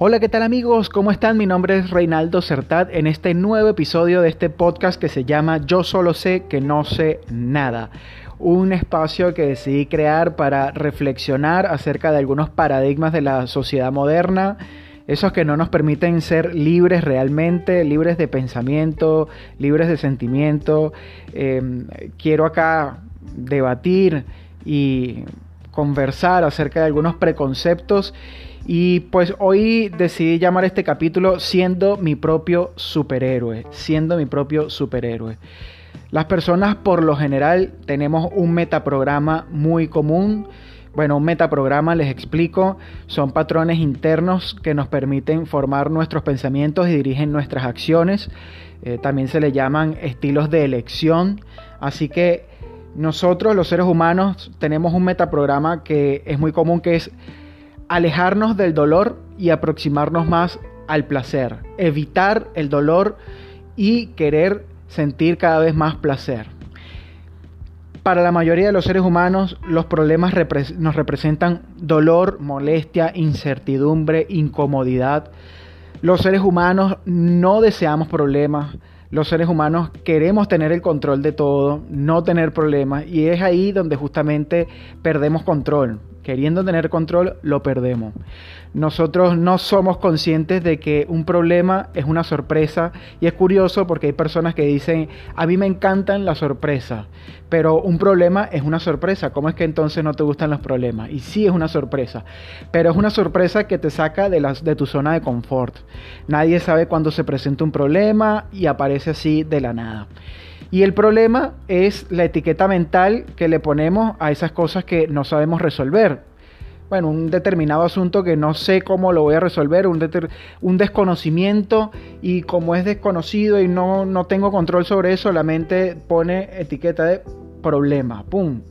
Hola, ¿qué tal amigos? ¿Cómo están? Mi nombre es Reinaldo Certat en este nuevo episodio de este podcast que se llama Yo solo sé que no sé nada. Un espacio que decidí crear para reflexionar acerca de algunos paradigmas de la sociedad moderna, esos que no nos permiten ser libres realmente, libres de pensamiento, libres de sentimiento. Em, quiero acá debatir y conversar acerca de algunos preconceptos y pues hoy decidí llamar este capítulo siendo mi propio superhéroe, siendo mi propio superhéroe. Las personas por lo general tenemos un metaprograma muy común. Bueno, un metaprograma, les explico, son patrones internos que nos permiten formar nuestros pensamientos y dirigen nuestras acciones. Eh, también se le llaman estilos de elección. Así que nosotros, los seres humanos, tenemos un metaprograma que es muy común, que es alejarnos del dolor y aproximarnos más al placer, evitar el dolor y querer sentir cada vez más placer. Para la mayoría de los seres humanos, los problemas nos representan dolor, molestia, incertidumbre, incomodidad. Los seres humanos no deseamos problemas. Los seres humanos queremos tener el control de todo, no tener problemas. Y es ahí donde justamente perdemos control queriendo tener control, lo perdemos. Nosotros no somos conscientes de que un problema es una sorpresa y es curioso porque hay personas que dicen, a mí me encantan las sorpresas, pero un problema es una sorpresa. ¿Cómo es que entonces no te gustan los problemas? Y sí es una sorpresa, pero es una sorpresa que te saca de, de tu zona de confort. Nadie sabe cuándo se presenta un problema y aparece así de la nada. Y el problema es la etiqueta mental que le ponemos a esas cosas que no sabemos resolver. Bueno, un determinado asunto que no sé cómo lo voy a resolver, un, desconocimiento y como es desconocido y no, no tengo control sobre eso, la mente pone etiqueta de problema. ¡Pum!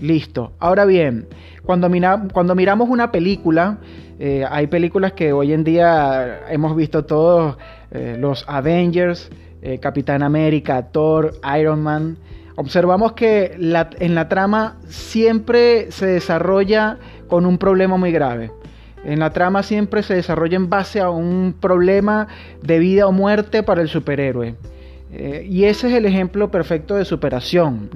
Listo. Ahora bien, cuando, cuando miramos una película, eh, hay películas que hoy en día hemos visto todos, eh, los Avengers, eh, Capitán América, Thor, Iron Man, observamos que en la trama siempre se desarrolla con un problema muy grave. En la trama siempre se desarrolla en base a un problema de vida o muerte para el superhéroe. Eh, y ese es el ejemplo perfecto de superación.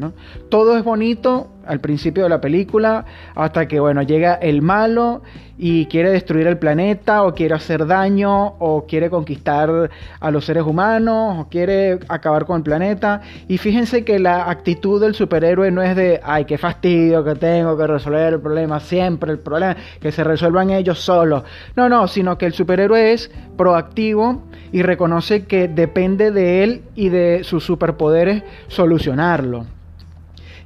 Todo es bonito al principio de la película hasta que bueno, llega el malo y quiere destruir el planeta o quiere hacer daño o quiere conquistar a los seres humanos o quiere acabar con el planeta. Y fíjense que la actitud del superhéroe no es de, ay, qué fastidio que tengo que resolver el problema, siempre el problema, que se resuelvan ellos solos. No, no, sino que el superhéroe es proactivo y reconoce que depende de él y de sus superpoderes solucionarlo.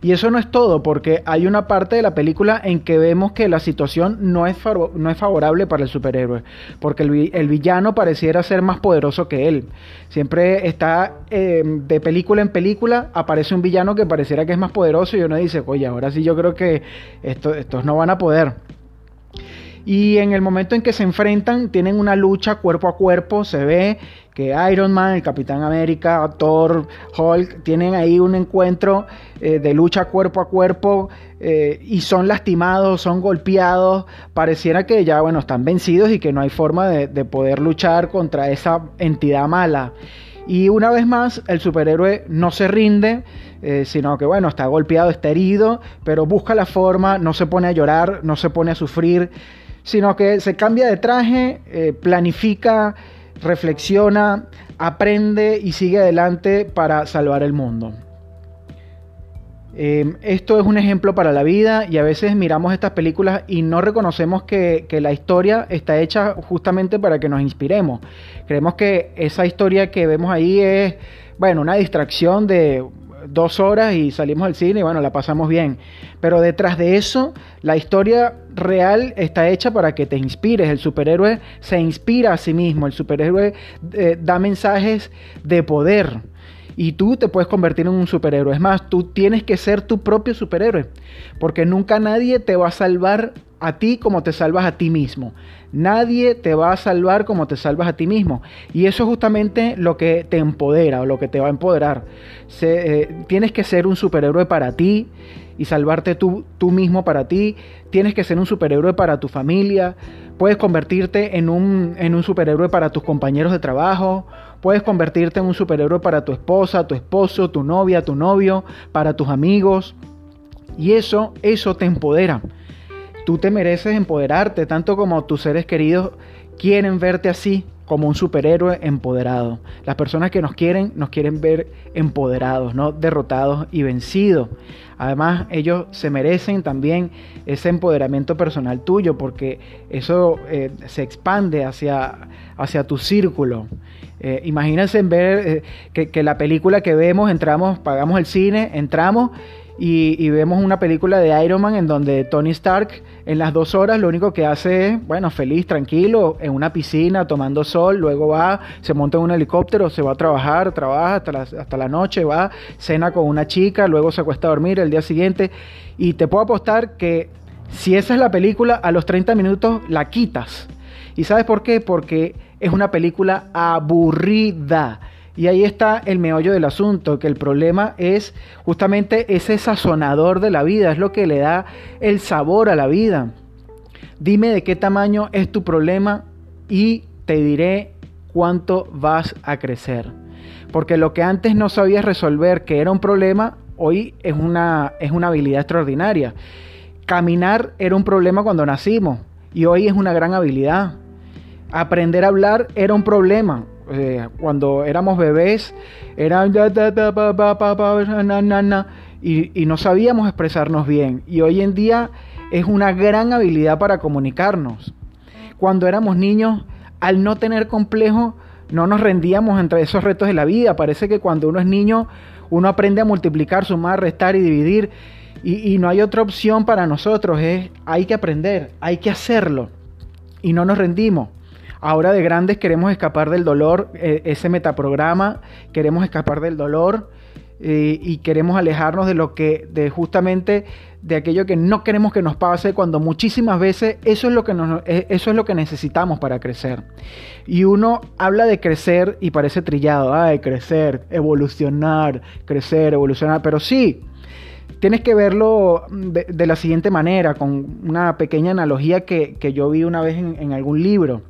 Y eso no es todo, porque hay una parte de la película en que vemos que la situación no es, no es favorable para el superhéroe, porque el, villano pareciera ser más poderoso que él. Siempre está em, de película en película, aparece un villano que pareciera que es más poderoso y uno dice, oye, ahora sí yo creo que estos no van a poder. Y en el momento en que se enfrentan, tienen una lucha cuerpo a cuerpo, se ve que Iron Man, el Capitán América, Thor, Hulk, tienen ahí un encuentro eh, de lucha cuerpo a cuerpo eh, y son lastimados, son golpeados, pareciera que ya, bueno, están vencidos y que no hay forma de, poder luchar contra esa entidad mala. Y una vez más, el superhéroe no se rinde, eh, sino que bueno, está golpeado, está herido, pero busca la forma, no se pone a llorar, no se pone a sufrir, sino que se cambia de traje, planifica reflexiona, aprende y sigue adelante para salvar el mundo. Em, esto es un ejemplo para la vida y a veces miramos estas películas y no reconocemos que, que, la historia está hecha justamente para que nos inspiremos. Creemos que esa historia que vemos ahí es, bueno, una distracción de dos horas y salimos al cine y bueno, la pasamos bien. Pero detrás de eso, la historia real está hecha para que te inspires. El superhéroe se inspira a sí mismo. El superhéroe eh, da mensajes de poder. Y tú te puedes convertir en un superhéroe. Es más, tú tienes que ser tu propio superhéroe. Porque nunca nadie te va a salvar a ti como te salvas a ti mismo. Nadie te va a salvar como te salvas a ti mismo. Y eso es justamente lo que te empodera o lo que te va a empoderar. Eh, tienes que ser un superhéroe para ti y salvarte tú, tú mismo para ti. Tienes que ser un superhéroe para tu familia. Puedes convertirte en un, en un superhéroe para tus compañeros de trabajo. Puedes convertirte en un superhéroe para tu esposa, tu esposo, tu novia, tu novio, para tus amigos. Y eso, eso te empodera. Tú te mereces empoderarte, tanto como tus seres queridos quieren verte así, como un superhéroe empoderado. Las personas que nos quieren, nos quieren ver empoderados, no derrotados y vencidos. Además, ellos se merecen también ese empoderamiento personal tuyo, porque eso eh, se expande hacia, hacia tu círculo. Eh, imagínense ver eh, que, que la película que vemos, entramos, pagamos el cine, entramos y, vemos una película de Iron Man en donde Tony Stark en las dos horas lo único que hace es, bueno, feliz, tranquilo, en una piscina, tomando sol, luego va, se monta en un helicóptero, se va a trabajar, trabaja hasta la, hasta la noche, va, cena con una chica, luego se acuesta a dormir el día siguiente y te puedo apostar que si esa es la película, a los 30 minutos la quitas. ¿Y sabes por qué? Porque es una película aburrida y ahí está el meollo del asunto, que el problema es justamente ese sazonador de la vida, es lo que le da el sabor a la vida. Dime de qué tamaño es tu problema y te diré cuánto vas a crecer. Porque lo que antes no sabías resolver, que era un problema, hoy es una, es una habilidad extraordinaria. Caminar era un problema cuando nacimos y hoy es una gran habilidad. Aprender a hablar era un problema eh, cuando éramos bebés, era y, y no sabíamos expresarnos bien. Y hoy en día es una gran habilidad para comunicarnos. Cuando éramos niños, al no tener complejo, no nos rendíamos entre esos retos de la vida. Parece que cuando uno es niño, uno aprende a multiplicar, sumar, restar y dividir. Y, y no hay otra opción para nosotros. Es, hay que aprender, hay que hacerlo. Y no nos rendimos. Ahora de grandes queremos escapar del dolor, eh, ese metaprograma, queremos escapar del dolor eh, y queremos alejarnos de lo que, de justamente de aquello que no queremos que nos pase, cuando muchísimas veces eso es lo que, eh, eso es lo que necesitamos para crecer. Y uno habla de crecer y parece trillado, ay, crecer, evolucionar, crecer, evolucionar, pero sí, tienes que verlo de, la siguiente manera, con una pequeña analogía que, yo vi una vez en algún libro.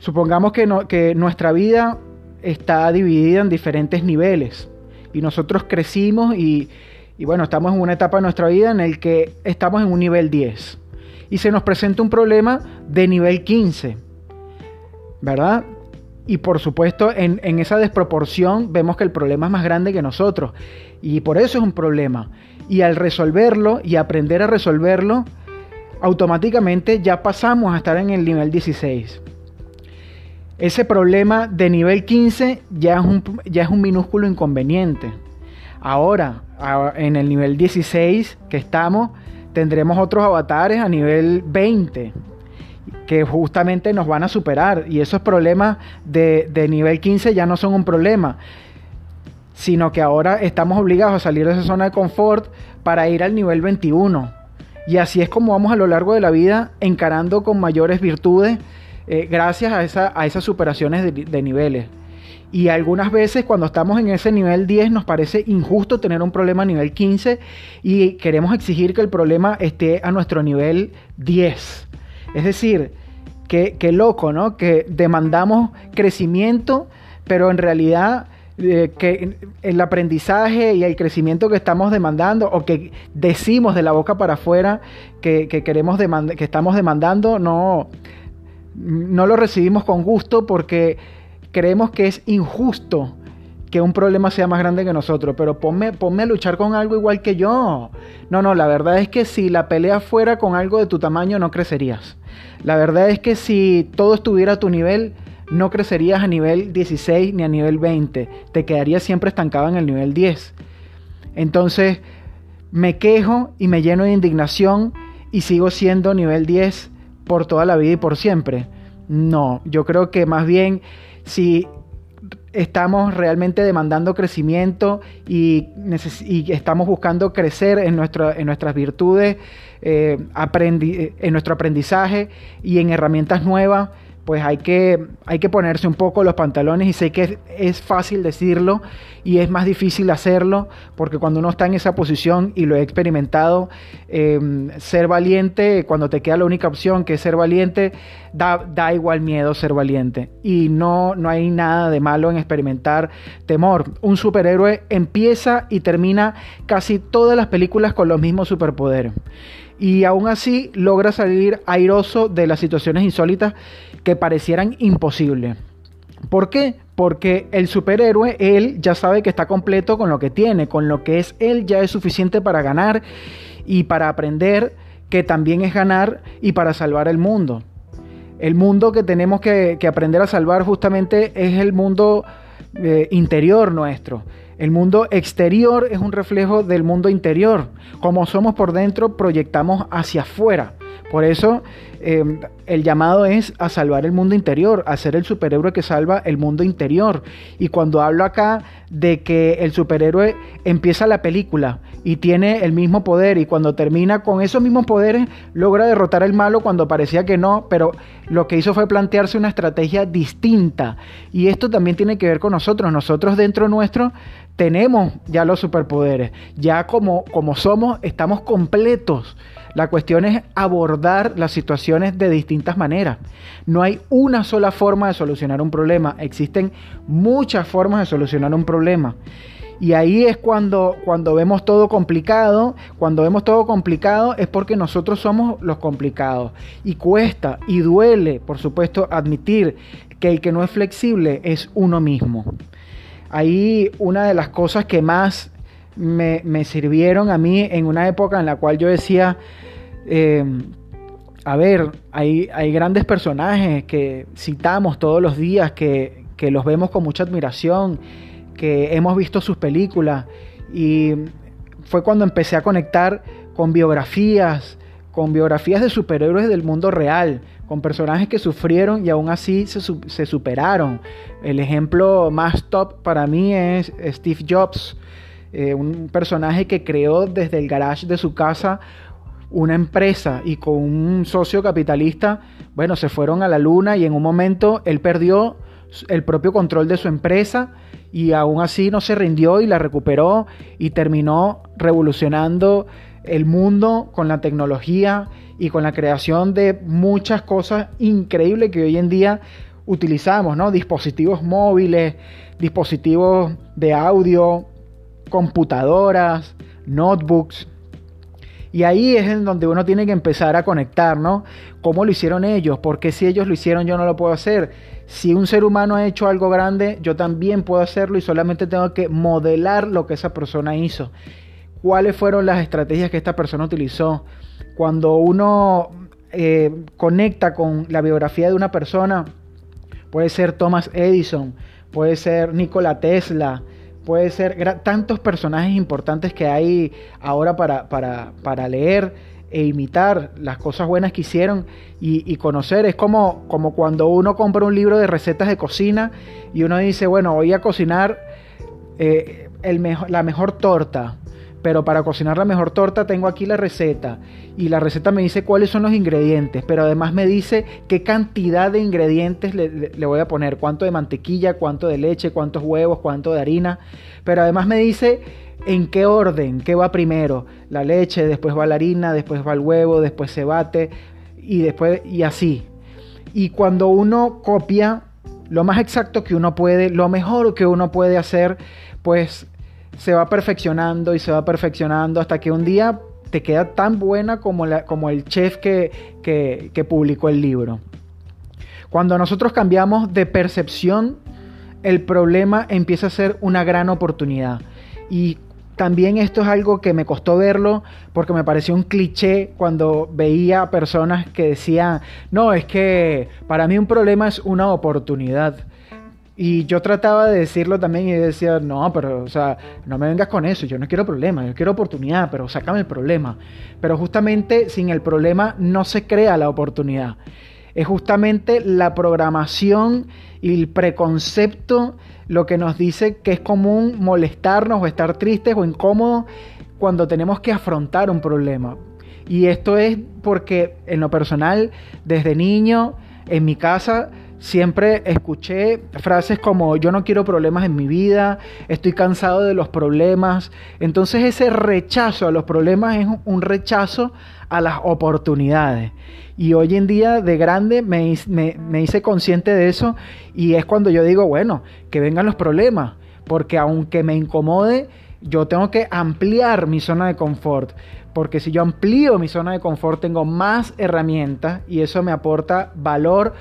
Supongamos que, nuestra vida está dividida en diferentes niveles y nosotros crecimos y, bueno, estamos en una etapa de nuestra vida en el que estamos en un nivel 10 y se nos presenta un problema de nivel 15, ¿verdad? Y por supuesto, en, en, esa desproporción vemos que el problema es más grande que nosotros. Y por eso es un problema. Y al resolverlo y aprender a resolverlo, automáticamente ya pasamos a estar en el nivel 16 ese problema de nivel 15 ya es un, ya es un minúsculo inconveniente. Ahora, en el nivel 16 que estamos, tendremos otros avatares a nivel 20 que justamente nos van a superar. Y esos problemas de, de nivel 15 ya no son un problema, sino que ahora estamos obligados a salir de esa zona de confort para ir al nivel 21. Y así es como vamos a lo largo de la vida encarando con mayores virtudes eh, gracias a, esa, a, esas superaciones de, niveles. Y algunas veces cuando estamos en ese nivel 10 nos parece injusto tener un problema a nivel 15 y queremos exigir que el problema esté a nuestro nivel 10. Es decir, que, loco, ¿no? Que demandamos crecimiento, pero en realidad eh, que el aprendizaje y el crecimiento que estamos demandando o que decimos de la boca para afuera que, queremos que estamos demandando no no lo recibimos con gusto porque creemos que es injusto que un problema sea más grande que nosotros, pero ponme, ponme a luchar con algo igual que yo. No, no, la verdad es que si la pelea fuera con algo de tu tamaño no crecerías. La verdad es que si todo estuviera a tu nivel, no crecerías a nivel 16 ni a nivel 20, te quedarías siempre estancado en el nivel 10. Entonces, me quejo y me lleno de indignación y sigo siendo nivel 10 por toda la vida y por siempre. No, yo creo que más bien si estamos realmente demandando crecimiento y, estamos buscando crecer en, en nuestras virtudes, eh, en nuestro aprendizaje y en herramientas nuevas, pues hay que, hay que ponerse un poco los pantalones y sé que es, fácil decirlo y es más difícil hacerlo porque cuando uno está en esa posición y lo he experimentado, em, ser valiente, cuando te queda la única opción que es ser valiente, da, da igual miedo ser valiente y no, no hay nada de malo en experimentar temor. Un superhéroe empieza y termina casi todas las películas con los mismos superpoderes y aún así logra salir airoso de las situaciones insólitas que parecieran imposibles. ¿Por qué? Porque el superhéroe, él ya sabe que está completo con lo que tiene, con lo que es él ya es suficiente para ganar y para aprender que también es ganar y para salvar el mundo. El mundo que tenemos que, aprender a salvar justamente es el mundo eh, interior nuestro. El mundo exterior es un reflejo del mundo interior. Como somos por dentro, proyectamos hacia afuera. Por eso em, el llamado es a salvar el mundo interior, a ser el superhéroe que salva el mundo interior. Y cuando hablo acá de que el superhéroe empieza la película y tiene el mismo poder y cuando termina con esos mismos poderes logra derrotar al malo cuando parecía que no, pero lo que hizo fue plantearse una estrategia distinta. Y esto también tiene que ver con nosotros. Nosotros dentro nuestro tenemos ya los superpoderes. Ya como, como somos, estamos completos. La cuestión es abordar las situaciones de distintas maneras. No hay una sola forma de solucionar un problema, existen muchas formas de solucionar un problema. Y ahí es cuando, cuando vemos todo complicado, cuando vemos todo complicado es porque nosotros somos los complicados. Y cuesta y duele, por supuesto, admitir que el que no es flexible es uno mismo. Ahí una de las cosas que más me, me sirvieron a mí en una época en la cual yo decía, eh, a ver, hay, hay, grandes personajes que citamos todos los días, que, que, los vemos con mucha admiración, que hemos visto sus películas. Y fue cuando empecé a conectar con biografías, con biografías de superhéroes del mundo real, con personajes que sufrieron y aún así se, superaron. El ejemplo más top para mí es Steve Jobs, eh, un personaje que creó desde el garage de su casa una empresa y con un socio capitalista, bueno, se fueron a la luna y en un momento él perdió el propio control de su empresa y aún así no se rindió y la recuperó y terminó revolucionando el mundo con la tecnología y con la creación de muchas cosas increíbles que hoy en día utilizamos, ¿no? Dispositivos móviles, dispositivos de audio, computadoras, notebooks, y ahí es en donde uno tiene que empezar a conectar, ¿no? ¿Cómo lo hicieron ellos? Porque si ellos lo hicieron yo no lo puedo hacer? Si un ser humano ha hecho algo grande, yo también puedo hacerlo y solamente tengo que modelar lo que esa persona hizo. ¿Cuáles fueron las estrategias que esta persona utilizó? Cuando uno eh, conecta con la biografía de una persona, puede ser Thomas Edison, puede ser Nikola Tesla, puede ser tantos personajes importantes que hay ahora para, para, leer e imitar las cosas buenas que hicieron y, conocer. Es como, como cuando uno compra un libro de recetas de cocina y uno dice, bueno, voy a cocinar eh, la mejor torta pero para cocinar la mejor torta tengo aquí la receta. Y la receta me dice cuáles son los ingredientes, pero además me dice qué cantidad de ingredientes le, voy a poner, cuánto de mantequilla, cuánto de leche, cuántos huevos, cuánto de harina, pero además me dice en qué orden, qué va primero, la leche, después va la harina, después va el huevo, después se bate y después y así. Y cuando uno copia lo más exacto que uno puede, lo mejor que uno puede hacer, pues se va perfeccionando y se va perfeccionando hasta que un día te queda tan buena como, la, como el chef que, que, publicó el libro. Cuando nosotros cambiamos de percepción, el problema empieza a ser una gran oportunidad. Y también esto es algo que me costó verlo porque me pareció un cliché cuando veía personas que decían, no, es que para mí un problema es una oportunidad. Y yo trataba de decirlo también y decía, no, pero, o sea, no me vengas con eso, yo no quiero problema, yo quiero oportunidad, pero sácame el problema. Pero justamente sin el problema no se crea la oportunidad. Es justamente la programación y el preconcepto lo que nos dice que es común molestarnos o estar tristes o incómodos cuando tenemos que afrontar un problema. Y esto es porque en lo personal, desde niño, en mi casa siempre escuché frases como yo no quiero problemas en mi vida, estoy cansado de los problemas. Entonces ese rechazo a los problemas es un rechazo a las oportunidades. Y hoy en día de grande me, me, hice consciente de eso y es cuando yo digo, bueno, que vengan los problemas, porque aunque me incomode, yo tengo que ampliar mi zona de confort, porque si yo amplío mi zona de confort tengo más herramientas y eso me aporta valor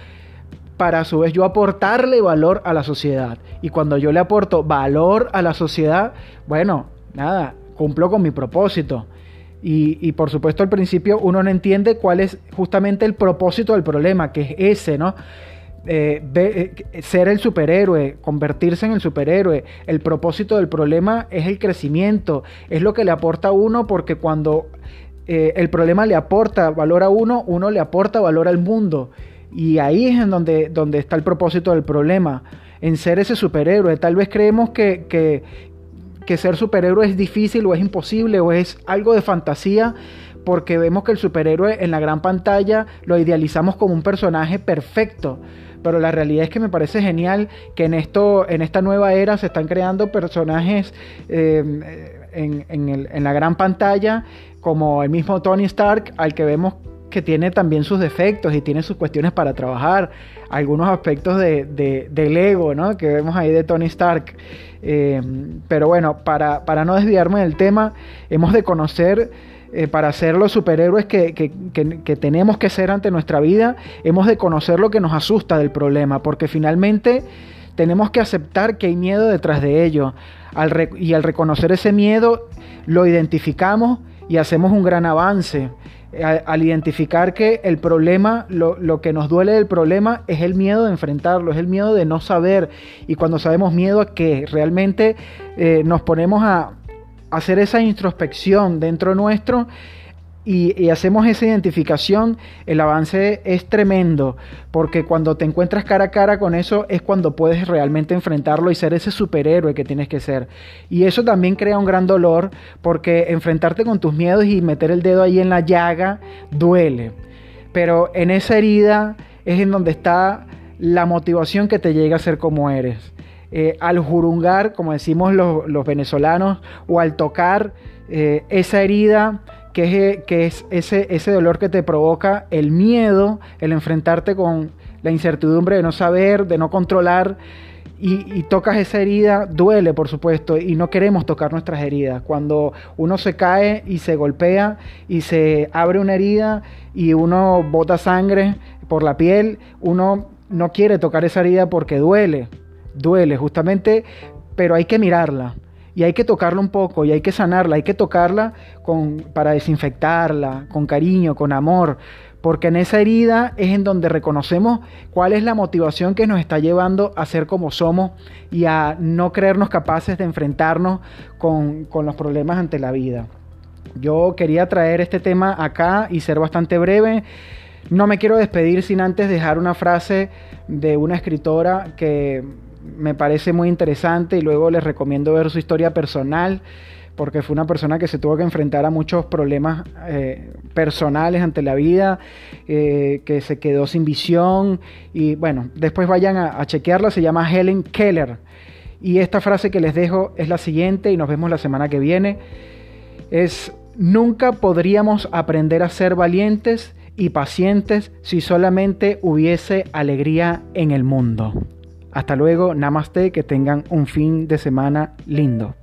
para a su vez yo aportarle valor a la sociedad. Y cuando yo le aporto valor a la sociedad, bueno, nada, cumplo con mi propósito. Y, por supuesto al principio uno no entiende cuál es justamente el propósito del problema, que es ese, ¿no? Eh, eh, ser el superhéroe, convertirse en el superhéroe. El propósito del problema es el crecimiento, es lo que le aporta a uno porque cuando eh, el problema le aporta valor a uno, uno le aporta valor al mundo. Y ahí es en donde, donde está el propósito del problema, en ser ese superhéroe. Tal vez creemos que, que, ser superhéroe es difícil o es imposible o es algo de fantasía porque vemos que el superhéroe en la gran pantalla lo idealizamos como un personaje perfecto. Pero la realidad es que me parece genial que en, esto, en esta nueva era se están creando personajes eh, en, en la gran pantalla como el mismo Tony Stark al que vemos que tiene también sus defectos y tiene sus cuestiones para trabajar, algunos aspectos de, del ego, ¿no? Que vemos ahí de Tony Stark. Eh, pero bueno, para, para, no desviarme del tema, hemos de conocer, eh, para ser los superhéroes que, que, tenemos que ser ante nuestra vida, hemos de conocer lo que nos asusta del problema, porque finalmente tenemos que aceptar que hay miedo detrás de ello. y al reconocer ese miedo, lo identificamos y hacemos un gran avance al, identificar que el problema, lo, que nos duele del problema es el miedo de enfrentarlo, es el miedo de no saber. Y cuando sabemos miedo a que realmente eh, nos ponemos a hacer esa introspección dentro nuestro y, hacemos esa identificación, el avance es tremendo, porque cuando te encuentras cara a cara con eso es cuando puedes realmente enfrentarlo y ser ese superhéroe que tienes que ser. Y eso también crea un gran dolor, porque enfrentarte con tus miedos y meter el dedo ahí en la llaga duele. Pero en esa herida es en donde está la motivación que te llega a ser como eres. Eh, al jurungar, como decimos los, venezolanos, o al tocar eh, esa herida, que es, ese, ese dolor que te provoca el miedo, el enfrentarte con la incertidumbre de no saber, de no controlar, y, tocas esa herida, duele por supuesto, y no queremos tocar nuestras heridas. Cuando uno se cae y se golpea y se abre una herida y uno bota sangre por la piel, uno no quiere tocar esa herida porque duele, duele justamente, pero hay que mirarla y hay que tocarla un poco y hay que sanarla, hay que tocarla con, para desinfectarla, con cariño, con amor, porque en esa herida es en donde reconocemos cuál es la motivación que nos está llevando a ser como somos y a no creernos capaces de enfrentarnos con, con los problemas ante la vida. Yo quería traer este tema acá y ser bastante breve. No me quiero despedir sin antes dejar una frase de una escritora que me parece muy interesante y luego les recomiendo ver su historia personal porque fue una persona que se tuvo que enfrentar a muchos problemas eh, personales ante la vida, eh, que se quedó sin visión y bueno, después vayan a, a chequearla, se llama Helen Keller. Y esta frase que les dejo es la siguiente y nos vemos la semana que viene. Es, nunca podríamos aprender a ser valientes y pacientes si solamente hubiese alegría en el mundo. Hasta luego, namaste, que tengan un fin de semana lindo.